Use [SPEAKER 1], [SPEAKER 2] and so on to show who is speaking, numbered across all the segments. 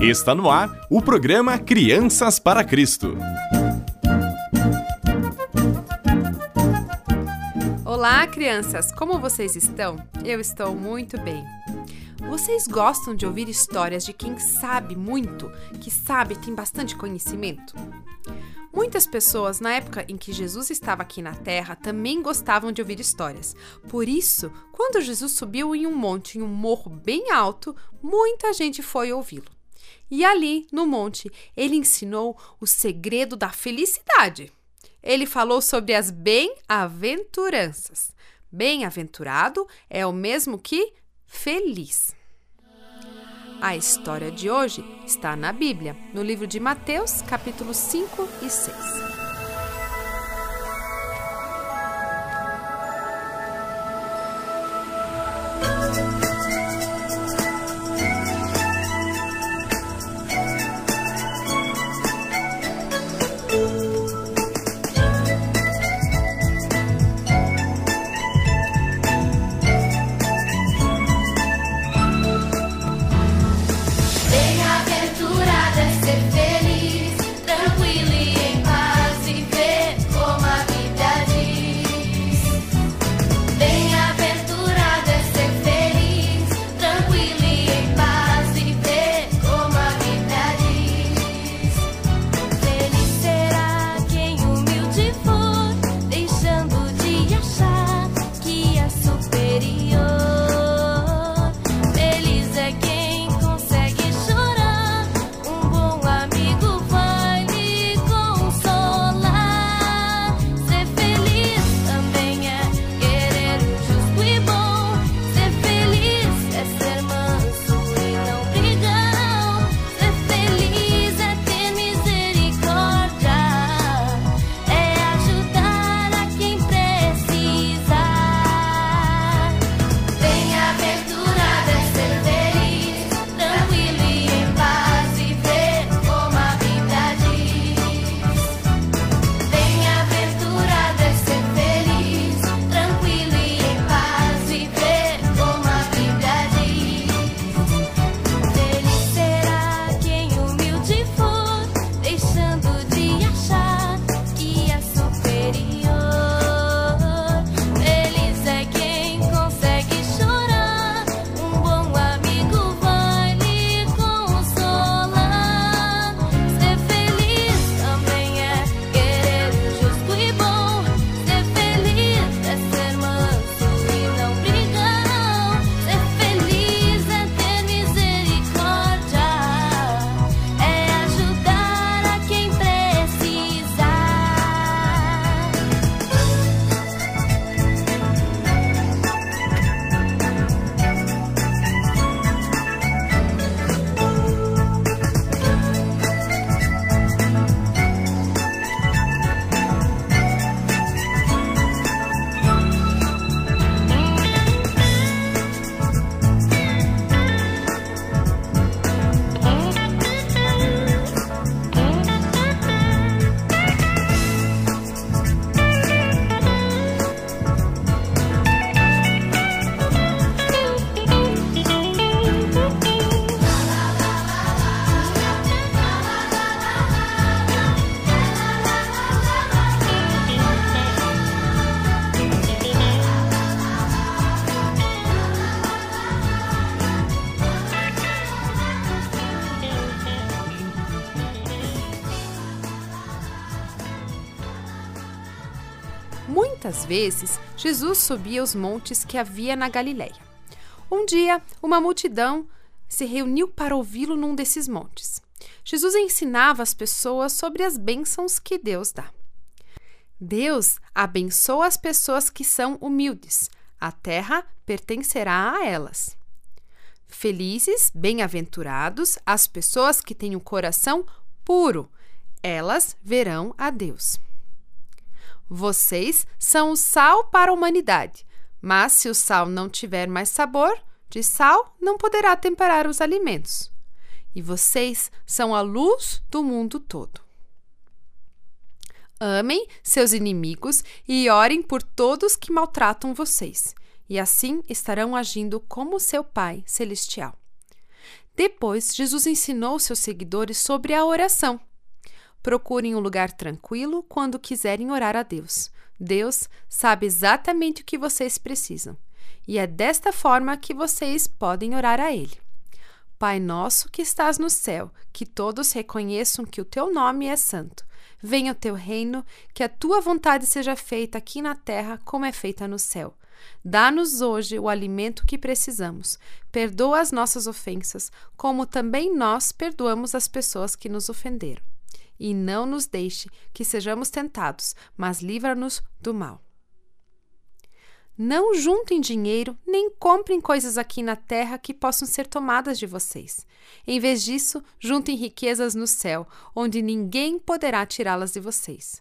[SPEAKER 1] Está no ar o programa Crianças para Cristo.
[SPEAKER 2] Olá, crianças! Como vocês estão? Eu estou muito bem. Vocês gostam de ouvir histórias de quem sabe muito, que sabe tem bastante conhecimento? Muitas pessoas, na época em que Jesus estava aqui na terra, também gostavam de ouvir histórias. Por isso, quando Jesus subiu em um monte, em um morro bem alto, muita gente foi ouvi-lo. E ali, no monte, ele ensinou o segredo da felicidade. Ele falou sobre as bem-aventuranças. Bem-aventurado é o mesmo que feliz. A história de hoje está na Bíblia, no livro de Mateus, capítulos 5 e 6. Muitas vezes, Jesus subia os montes que havia na Galiléia. Um dia, uma multidão se reuniu para ouvi-lo num desses montes. Jesus ensinava as pessoas sobre as bênçãos que Deus dá. Deus abençoa as pessoas que são humildes. A terra pertencerá a elas. Felizes, bem-aventurados as pessoas que têm o coração puro. Elas verão a Deus. Vocês são o sal para a humanidade, mas se o sal não tiver mais sabor de sal, não poderá temperar os alimentos. E vocês são a luz do mundo todo. Amem seus inimigos e orem por todos que maltratam vocês, e assim estarão agindo como seu Pai Celestial.
[SPEAKER 3] Depois, Jesus ensinou seus seguidores sobre a oração. Procurem um lugar tranquilo quando quiserem orar a Deus. Deus sabe exatamente o que vocês precisam. E é desta forma que vocês podem orar a Ele. Pai nosso que estás no céu, que todos reconheçam que o teu nome é santo. Venha o teu reino, que a tua vontade seja feita aqui na terra como é feita no céu. Dá-nos hoje o alimento que precisamos. Perdoa as nossas ofensas, como também nós perdoamos as pessoas que nos ofenderam. E não nos deixe que sejamos tentados, mas livra-nos do mal. Não juntem dinheiro, nem comprem coisas aqui na terra que possam ser tomadas de vocês. Em vez disso, juntem riquezas no céu, onde ninguém poderá tirá-las de vocês.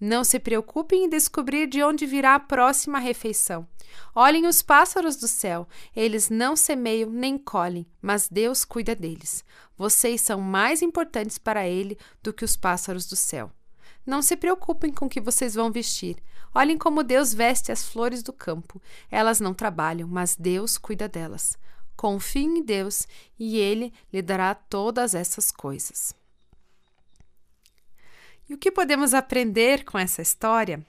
[SPEAKER 3] Não se preocupem em descobrir de onde virá a próxima refeição. Olhem os pássaros do céu. Eles não semeiam nem colhem, mas Deus cuida deles. Vocês são mais importantes para Ele do que os pássaros do céu. Não se preocupem com o que vocês vão vestir. Olhem como Deus veste as flores do campo. Elas não trabalham, mas Deus cuida delas. Confiem em Deus e Ele lhe dará todas essas coisas. E o que podemos aprender com essa história?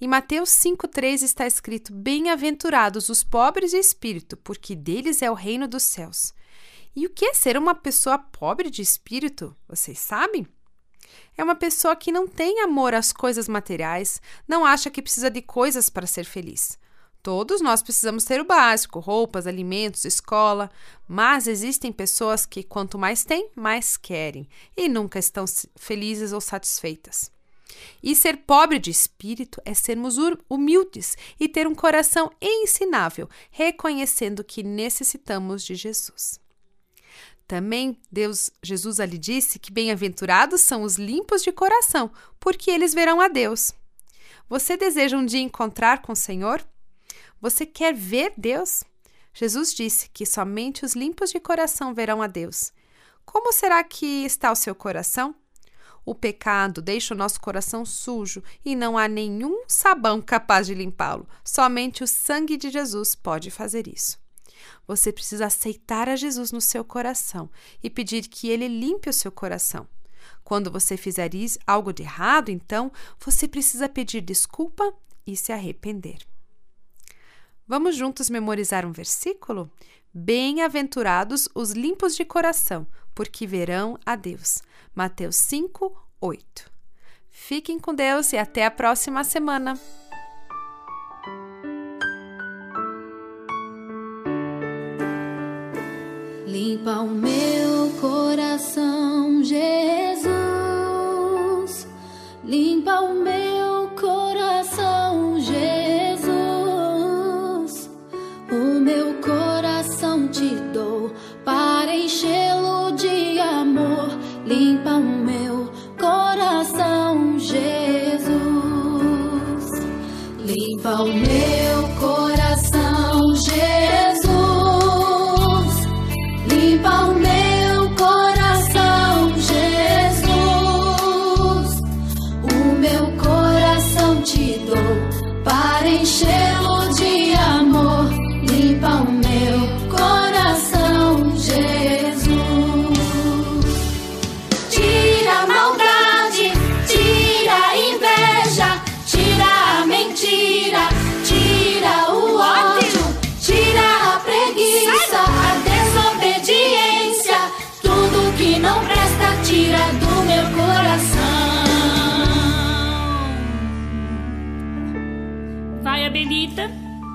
[SPEAKER 3] Em Mateus 5,3 está escrito: Bem-aventurados os pobres de espírito, porque deles é o reino dos céus. E o que é ser uma pessoa pobre de espírito? Vocês sabem? É uma pessoa que não tem amor às coisas materiais, não acha que precisa de coisas para ser feliz. Todos nós precisamos ter o básico: roupas, alimentos, escola. Mas existem pessoas que, quanto mais têm, mais querem e nunca estão felizes ou satisfeitas. E ser pobre de espírito é sermos humildes e ter um coração ensinável, reconhecendo que necessitamos de Jesus. Também Deus, Jesus ali disse que bem-aventurados são os limpos de coração, porque eles verão a Deus. Você deseja um dia encontrar com o Senhor? Você quer ver Deus? Jesus disse que somente os limpos de coração verão a Deus. Como será que está o seu coração? O pecado deixa o nosso coração sujo e não há nenhum sabão capaz de limpá-lo. Somente o sangue de Jesus pode fazer isso. Você precisa aceitar a Jesus no seu coração e pedir que ele limpe o seu coração. Quando você fizer algo de errado, então você precisa pedir desculpa e se arrepender. Vamos juntos memorizar um versículo? Bem-aventurados os limpos de coração, porque verão a Deus. Mateus 5, 8. Fiquem com Deus e até a próxima semana.
[SPEAKER 4] Limpa o meu coração, Jesus. Limpa o meu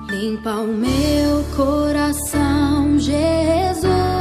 [SPEAKER 4] Limpa o meu coração, Jesus.